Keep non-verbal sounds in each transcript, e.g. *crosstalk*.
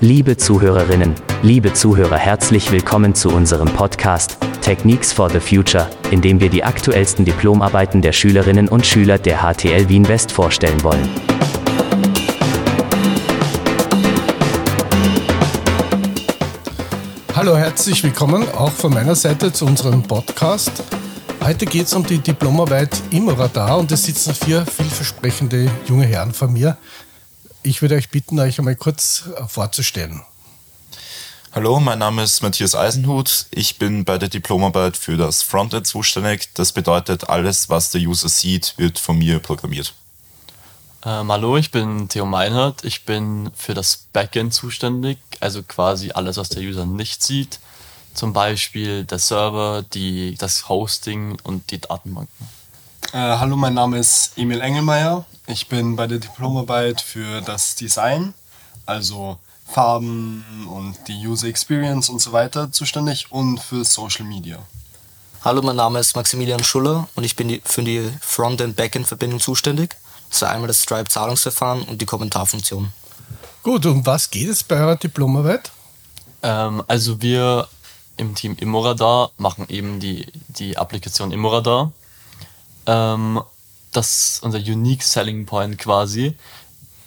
Liebe Zuhörerinnen, liebe Zuhörer, herzlich willkommen zu unserem Podcast Techniques for the Future, in dem wir die aktuellsten Diplomarbeiten der Schülerinnen und Schüler der HTL Wien West vorstellen wollen. Hallo, herzlich willkommen auch von meiner Seite zu unserem Podcast. Heute geht es um die Diplomarbeit Immoradar und es sitzen vier vielversprechende junge Herren vor mir. Ich würde euch bitten, euch einmal kurz vorzustellen. Hallo, mein Name ist Matthias Eisenhut. Ich bin bei der Diplomarbeit für das Frontend zuständig. Das bedeutet, alles, was der User sieht, wird von mir programmiert. Ähm, hallo, ich bin Theo Meinhardt. Ich bin für das Backend zuständig, also quasi alles, was der User nicht sieht. Zum Beispiel der Server, die, das Hosting und die Datenbanken. Äh, hallo, mein Name ist Emil Engelmeier. Ich bin bei der Diplomarbeit für das Design, also Farben und die User Experience und so weiter zuständig und für Social Media. Hallo, mein Name ist Maximilian Schuller und ich bin die, für die Front-and-Backend-Verbindung zuständig. Das ist einmal das Stripe-Zahlungsverfahren und die Kommentarfunktion. Gut, um was geht es bei eurer Diplomarbeit? Ähm, also wir im Team Immoradar machen eben die, die Applikation Immoradar. Ähm, das unser Unique Selling Point quasi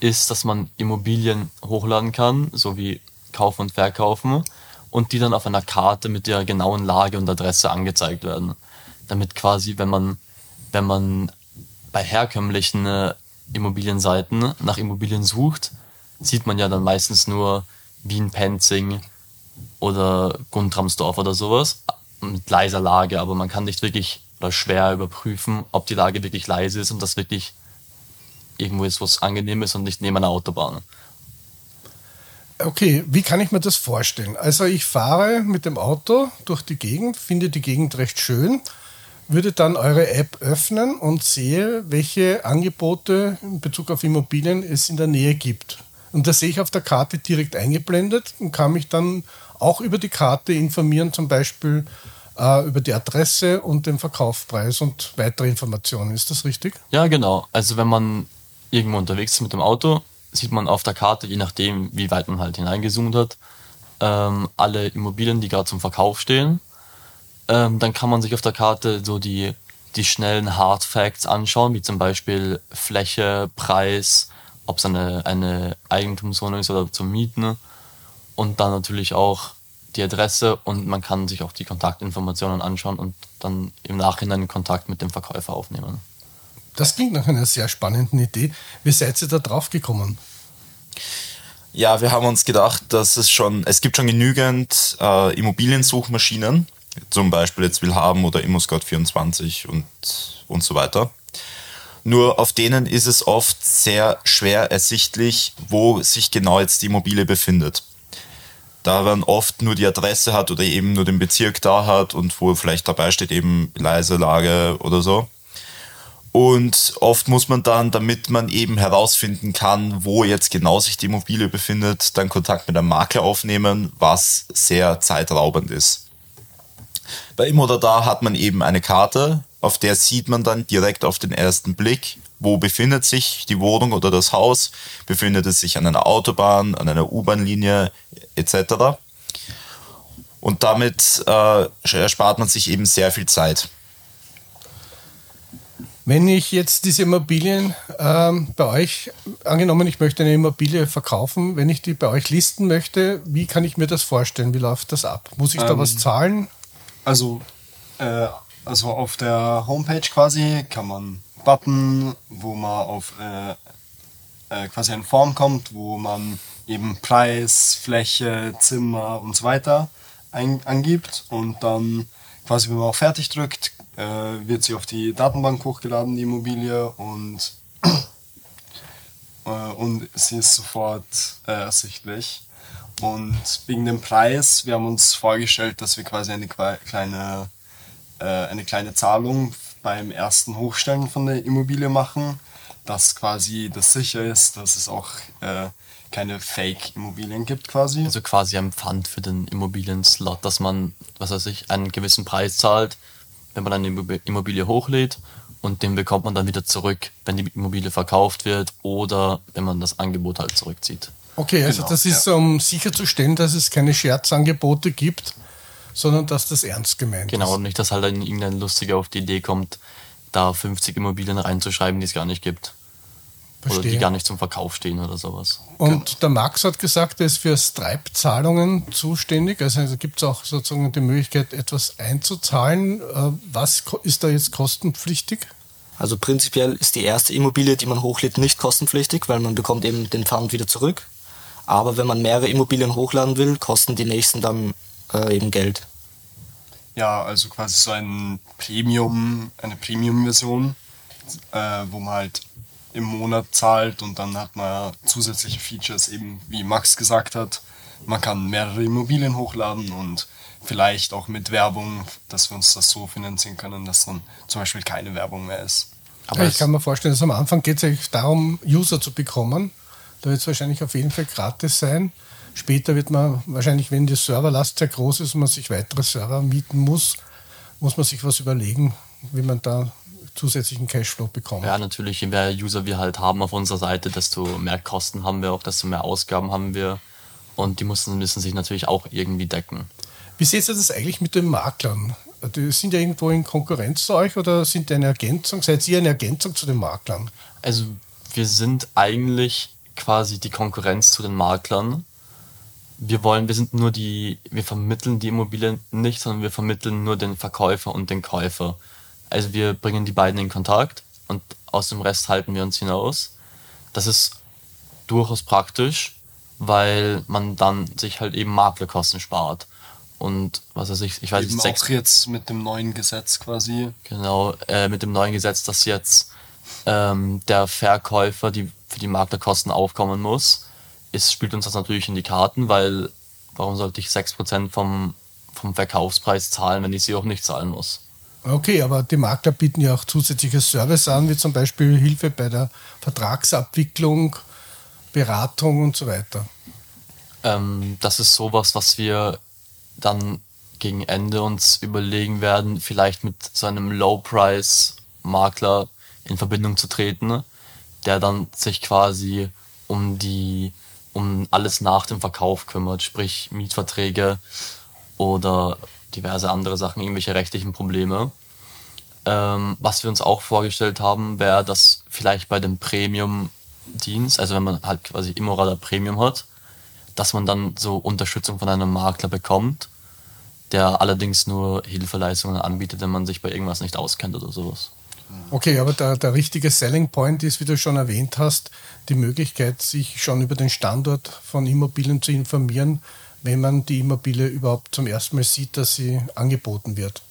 ist, dass man Immobilien hochladen kann, so wie kaufen und verkaufen und die dann auf einer Karte mit der genauen Lage und Adresse angezeigt werden. Damit quasi, wenn man, wenn man bei herkömmlichen äh, Immobilienseiten nach Immobilien sucht, sieht man ja dann meistens nur Wien-Penzing oder Guntramsdorf oder sowas mit leiser Lage, aber man kann nicht wirklich oder schwer überprüfen, ob die Lage wirklich leise ist und das wirklich irgendwo ist, was angenehm ist und nicht neben einer Autobahn. Okay, wie kann ich mir das vorstellen? Also ich fahre mit dem Auto durch die Gegend, finde die Gegend recht schön, würde dann eure App öffnen und sehe, welche Angebote in Bezug auf Immobilien es in der Nähe gibt. Und das sehe ich auf der Karte direkt eingeblendet und kann mich dann auch über die Karte informieren, zum Beispiel äh, über die Adresse und den Verkaufspreis und weitere Informationen. Ist das richtig? Ja, genau. Also wenn man irgendwo unterwegs ist mit dem Auto, sieht man auf der Karte, je nachdem, wie weit man halt hineingezoomt hat, ähm, alle Immobilien, die gerade zum Verkauf stehen. Ähm, dann kann man sich auf der Karte so die, die schnellen Hard Facts anschauen, wie zum Beispiel Fläche, Preis, ob es eine, eine Eigentumswohnung ist oder zum Mieten. Und dann natürlich auch die Adresse und man kann sich auch die Kontaktinformationen anschauen und dann im Nachhinein Kontakt mit dem Verkäufer aufnehmen. Das klingt nach einer sehr spannenden Idee. Wie seid ihr da drauf gekommen? Ja, wir haben uns gedacht, dass es schon, es gibt schon genügend äh, Immobiliensuchmaschinen, zum Beispiel jetzt Willhaben oder ImmoScout24 und, und so weiter. Nur auf denen ist es oft sehr schwer ersichtlich, wo sich genau jetzt die Immobilie befindet da man oft nur die Adresse hat oder eben nur den Bezirk da hat und wo vielleicht dabei steht eben leise Lage oder so. Und oft muss man dann, damit man eben herausfinden kann, wo jetzt genau sich die Immobilie befindet, dann Kontakt mit einem Makler aufnehmen, was sehr zeitraubend ist. Bei Immodadar hat man eben eine Karte, auf der sieht man dann direkt auf den ersten Blick, wo befindet sich die Wohnung oder das Haus, befindet es sich an einer Autobahn, an einer U-Bahn-Linie etc. Und damit äh, erspart man sich eben sehr viel Zeit. Wenn ich jetzt diese Immobilien ähm, bei euch, angenommen, ich möchte eine Immobilie verkaufen, wenn ich die bei euch listen möchte, wie kann ich mir das vorstellen? Wie läuft das ab? Muss ich ähm, da was zahlen? Also, äh, also auf der Homepage quasi kann man Button, wo man auf äh, äh, quasi eine Form kommt, wo man eben Preis, Fläche, Zimmer und so weiter ein, angibt und dann quasi, wenn man auf Fertig drückt, äh, wird sie auf die Datenbank hochgeladen, die Immobilie und, äh, und sie ist sofort äh, ersichtlich. Und wegen dem Preis, wir haben uns vorgestellt, dass wir quasi eine kleine, äh, eine kleine Zahlung beim ersten Hochstellen von der Immobilie machen, dass quasi das sicher ist, dass es auch äh, keine Fake-Immobilien gibt quasi. Also quasi ein Pfand für den Immobilien-Slot, dass man, was weiß ich, einen gewissen Preis zahlt, wenn man eine Immob- Immobilie hochlädt und den bekommt man dann wieder zurück, wenn die Immobilie verkauft wird oder wenn man das Angebot halt zurückzieht. Okay, also Genau, das ist, um sicherzustellen, dass es keine Scherzangebote gibt, sondern dass das ernst gemeint Genau, ist. und nicht, dass halt dann irgendein Lustiger auf die Idee kommt, da 50 Immobilien reinzuschreiben, die es gar nicht gibt. Oder die Verstehe. gar nicht zum Verkauf stehen oder sowas. Und der Max hat gesagt, er ist für Stripe-Zahlungen zuständig. Also, also gibt es auch sozusagen die Möglichkeit, etwas einzuzahlen. Äh, Was ist da jetzt kostenpflichtig? Also prinzipiell ist die erste Immobilie, die man hochlädt, nicht kostenpflichtig, weil man bekommt eben den Pfand wieder zurück. Aber wenn man mehrere Immobilien hochladen will, kosten die nächsten dann äh, eben Geld. Ja, also quasi so ein Premium, eine Premium-Version, äh, wo man halt im Monat zahlt und dann hat man zusätzliche Features, eben wie Max gesagt hat. Man kann mehrere Immobilien hochladen und vielleicht auch mit Werbung, dass wir uns das so finanzieren können, dass dann zum Beispiel keine Werbung mehr ist. Aber ich kann mir vorstellen, dass am Anfang geht es eigentlich darum, User zu bekommen. Da wird es wahrscheinlich auf jeden Fall gratis sein. Später wird man wahrscheinlich, wenn die Serverlast sehr groß ist und man sich weitere Server mieten muss, muss man sich was überlegen, wie man da zusätzlichen Cashflow bekommt. Ja, natürlich, je mehr User wir halt haben auf unserer Seite, desto mehr Kosten haben wir auch, desto mehr Ausgaben haben wir. Und die müssen, müssen sich natürlich auch irgendwie decken. Wie seht ihr das eigentlich mit den Maklern? Die sind ja irgendwo in Konkurrenz zu euch oder sind die eine Ergänzung? Seid ihr eine Ergänzung zu den Maklern? Also wir sind eigentlich quasi die Konkurrenz zu den Maklern. Wir wollen, wir sind nur die, wir vermitteln die Immobilien nicht, sondern wir vermitteln nur den Verkäufer und den Käufer. Also wir bringen die beiden in Kontakt und aus dem Rest halten wir uns hinaus. Das ist durchaus praktisch, weil man dann sich halt eben Maklerkosten spart. Und was weiß ich, ich weiß Eben nicht, sechs, auch jetzt mit dem neuen Gesetz quasi. Genau, äh, mit dem neuen Gesetz, dass jetzt ähm, der Verkäufer die, für die Maklerkosten aufkommen muss, ist, spielt uns das natürlich in die Karten, weil warum sollte ich 6% vom, vom Verkaufspreis zahlen, wenn ich sie auch nicht zahlen muss? Okay, aber die Makler bieten ja auch zusätzliche Service an, wie zum Beispiel Hilfe bei der Vertragsabwicklung, Beratung und so weiter. Ähm, das ist sowas, was wir dann gegen Ende uns überlegen werden, vielleicht mit so einem Low-Price-Makler in Verbindung zu treten, der dann sich quasi um die, um alles nach dem Verkauf kümmert, sprich Mietverträge oder diverse andere Sachen, irgendwelche rechtlichen Probleme. Ähm, was wir uns auch vorgestellt haben, wäre, dass vielleicht bei dem Premium-Dienst, also wenn man halt quasi Immorada Premium hat, dass man dann so Unterstützung von einem Makler bekommt, der allerdings nur Hilfeleistungen anbietet, wenn man sich bei irgendwas nicht auskennt oder sowas. Okay, aber der, der richtige Selling Point ist, wie du schon erwähnt hast, die Möglichkeit, sich schon über den Standort von Immobilien zu informieren, wenn man die Immobilie überhaupt zum ersten Mal sieht, dass sie angeboten wird.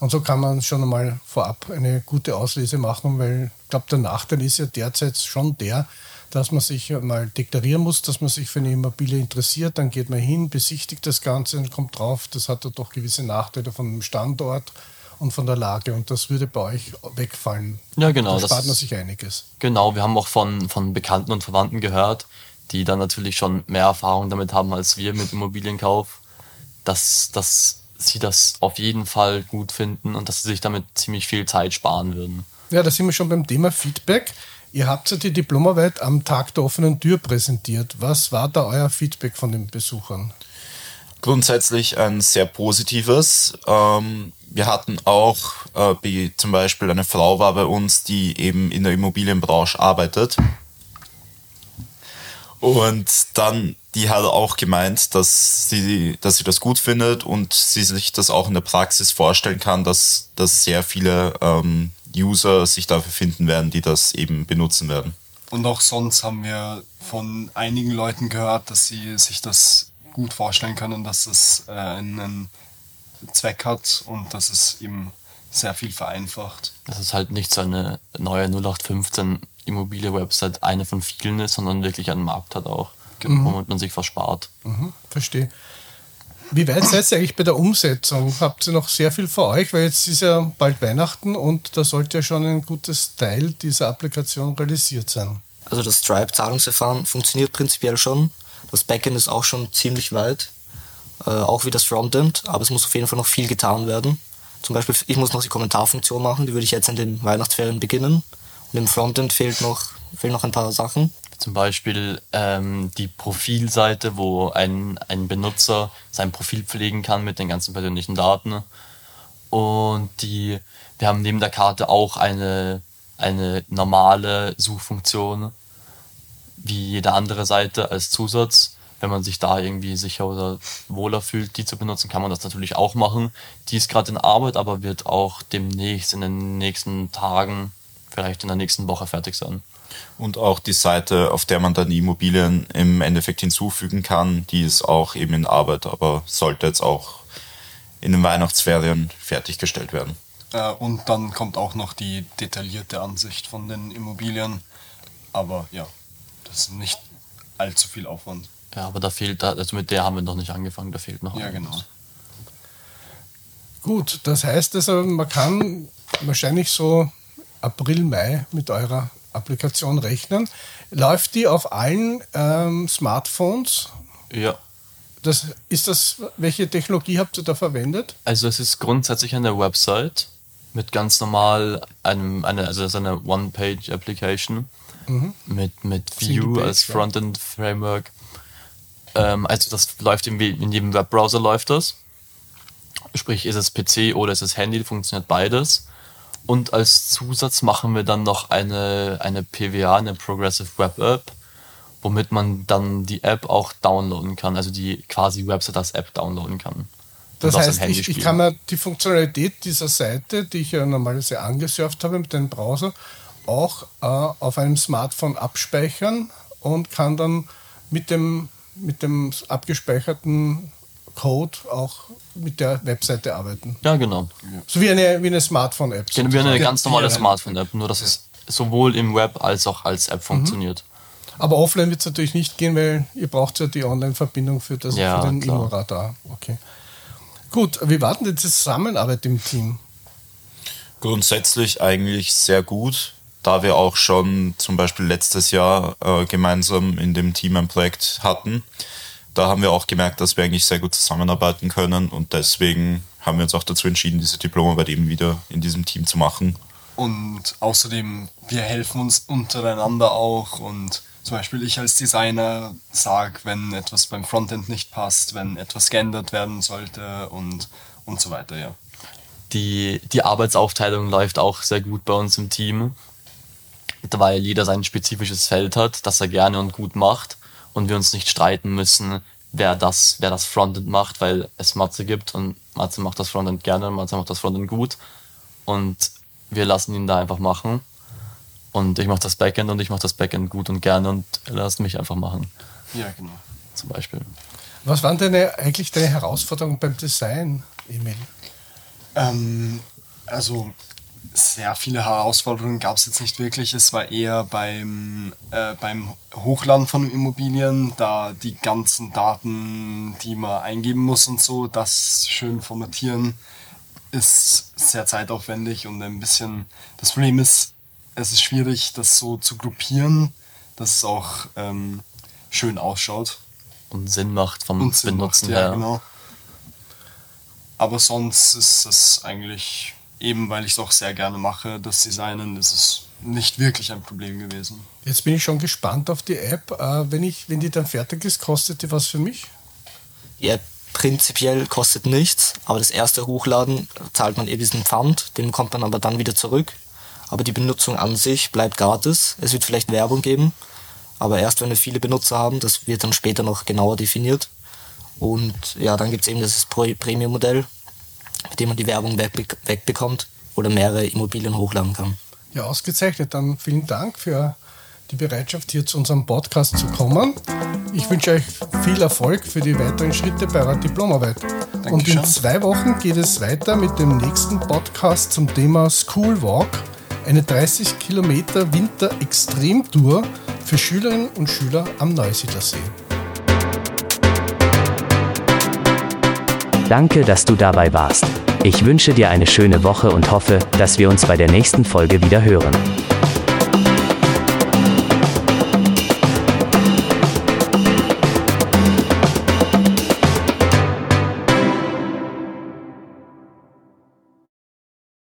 Und so kann man schon einmal vorab eine gute Auslese machen, weil ich glaube, der Nachteil ist ja derzeit schon der, dass man sich mal deklarieren muss, dass man sich für eine Immobilie interessiert. Dann geht man hin, besichtigt das Ganze und kommt drauf, das hat ja doch gewisse Nachteile vom Standort und von der Lage. Und das würde bei euch wegfallen. Ja, genau, Da das spart man sich einiges. Genau, wir haben auch von, von Bekannten und Verwandten gehört, die dann natürlich schon mehr Erfahrung damit haben als wir mit Immobilienkauf, dass, dass sie das auf jeden Fall gut finden und dass sie sich damit ziemlich viel Zeit sparen würden. Ja, da sind wir schon beim Thema Feedback. Ihr habt ja die Diplomarbeit am Tag der offenen Tür präsentiert. Was war da euer Feedback von den Besuchern? Grundsätzlich ein sehr positives. Ähm, wir hatten auch äh, zum Beispiel eine Frau war bei uns, die eben in der Immobilienbranche arbeitet. Und dann, die hat auch gemeint, dass sie, dass sie das gut findet und sie sich das auch in der Praxis vorstellen kann, dass, dass sehr viele ähm, User sich dafür finden werden, die das eben benutzen werden. Und auch sonst haben wir von einigen Leuten gehört, dass sie sich das gut vorstellen können, dass es äh, einen Zweck hat und dass es eben sehr viel vereinfacht. Dass es halt nicht so eine neue 0815 Immobilie-Website eine von vielen ist, sondern wirklich einen Markt hat auch, womit man sich verspart. Mhm, verstehe. Wie weit *clears throat* seid ihr eigentlich bei der Umsetzung? Habt ihr noch sehr viel vor euch? Weil jetzt ist ja bald Weihnachten und da sollte ja schon ein gutes Teil dieser Applikation realisiert sein. Also das Stripe-Zahlungsverfahren funktioniert prinzipiell schon. Das Backend ist auch schon ziemlich weit, äh, auch wie das Frontend, aber es muss auf jeden Fall noch viel getan werden. Zum Beispiel, ich muss noch die Kommentarfunktion machen, die würde ich jetzt in den Weihnachtsferien beginnen. Und im Frontend fehlt noch, fehlen noch ein paar Sachen. Zum Beispiel ähm, die Profilseite, wo ein, ein Benutzer sein Profil pflegen kann mit den ganzen persönlichen Daten. Und die, wir haben neben der Karte auch eine, eine normale Suchfunktion, wie jede andere Seite als Zusatz. Wenn man sich da irgendwie sicher oder wohler fühlt, die zu benutzen, kann man das natürlich auch machen. Die ist gerade in Arbeit, aber wird auch demnächst in den nächsten Tagen, vielleicht in der nächsten Woche fertig sein. Und auch die Seite, auf der man dann die Immobilien im Endeffekt hinzufügen kann, die ist auch eben in Arbeit, aber sollte jetzt auch in den Weihnachtsferien fertiggestellt werden. Äh, und dann kommt auch noch die detaillierte Ansicht von den Immobilien. Aber ja, das ist nicht allzu viel Aufwand. Ja, aber da fehlt, also mit der haben wir noch nicht angefangen, da fehlt noch Ja, einiges. genau. Gut, das heißt also, man kann wahrscheinlich so April, Mai mit eurer Applikation rechnen. Läuft die auf allen ähm, Smartphones? Ja, Das, ist das, welche Technologie habt ihr da verwendet? also es ist grundsätzlich eine Website mit ganz normal einem, eine, also es ist eine One-Page-Application mit, mit Vue als. Frontend-Framework. Ähm, also das läuft in, in jedem Webbrowser läuft das. Sprich, ist es PC oder ist es Handy, funktioniert beides. Und als Zusatz machen wir dann noch eine, eine PWA, eine Progressive Web App, womit man dann die App auch downloaden kann, also die quasi Website als App downloaden kann. Das heißt, ich, ich kann mir die Funktionalität dieser Seite, die ich ja normalerweise angesurft habe mit dem Browser, auch äh, auf einem Smartphone abspeichern und kann dann mit dem, mit dem abgespeicherten Code auch mit der Webseite arbeiten. Ja, genau. So wie eine, wie eine Smartphone-App. Genau, wie eine ganz normale. Smartphone-App, nur dass es sowohl im Web als auch als Mhm. App funktioniert. Aber offline wird es natürlich nicht gehen, weil ihr braucht ja die Online-Verbindung für, das- Ja, für den. Immo-Radar. Okay. Gut, wie war denn die Zusammenarbeit im Team? Grundsätzlich eigentlich sehr gut, da wir auch schon zum Beispiel letztes Jahr äh, gemeinsam in dem Team ein Projekt hatten. Da haben wir auch gemerkt, dass wir eigentlich sehr gut zusammenarbeiten können und deswegen haben wir uns auch dazu entschieden, diese Diplomarbeit eben wieder in diesem Team zu machen. Und außerdem, wir helfen uns untereinander auch und zum Beispiel ich als Designer sage, wenn etwas beim Frontend nicht passt, wenn etwas geändert werden sollte und, und so weiter, ja. Die, die Arbeitsaufteilung läuft auch sehr gut bei uns im Team, weil jeder sein spezifisches Feld hat, das er gerne und gut macht und wir uns nicht streiten müssen, wer das, wer das Frontend macht, weil es Matze gibt und Matze macht das Frontend gerne, Matze macht das Frontend gut und wir lassen ihn da einfach machen und ich mache das Backend und ich mache das Backend gut und gerne und er lässt mich einfach machen, Ja, genau. zum Beispiel. Was waren deine, eigentlich deine Herausforderungen beim Design, Emil? Ähm, also sehr viele Herausforderungen gab es jetzt nicht wirklich. Es war eher beim, äh, beim Hochladen von Immobilien, da die ganzen Daten, die man eingeben muss und so, das schön formatieren, ist sehr zeitaufwendig und ein bisschen. Das Problem ist, es ist schwierig, das so zu gruppieren, dass es auch ähm, schön ausschaut Und Sinn macht vom und Sinn Benutzen macht, ja, her. genau. Aber sonst ist es eigentlich, eben weil ich es auch sehr gerne mache, das Designen, ist es nicht wirklich ein Problem gewesen. Jetzt bin ich schon gespannt auf die App. Äh, wenn, ich, wenn die dann fertig ist, kostet die was für mich? Die App prinzipiell kostet nichts, aber das erste Hochladen zahlt man eben diesen Pfand, den kommt man aber dann wieder zurück. Aber die Benutzung an sich bleibt gratis. Es wird vielleicht Werbung geben, aber erst wenn wir viele Benutzer haben, das wird dann später noch genauer definiert. Und ja, dann gibt es eben das Premium-Modell, mit dem man die Werbung wegbe wegbekommt oder mehrere Immobilien hochladen kann. Ja, ausgezeichnet. Dann vielen Dank für die Bereitschaft, hier zu unserem Podcast zu kommen. Ich wünsche euch viel Erfolg für die weiteren Schritte bei eurer Diplomarbeit. Und in Dankeschön. zwei Wochen geht es weiter mit dem nächsten Podcast zum Thema School Walk, eine 30 Kilometer Winter-Extremtour für Schülerinnen und Schüler am Neusiedlersee. Danke, dass du dabei warst. Ich wünsche dir eine schöne Woche und hoffe, dass wir uns bei der nächsten Folge wieder hören.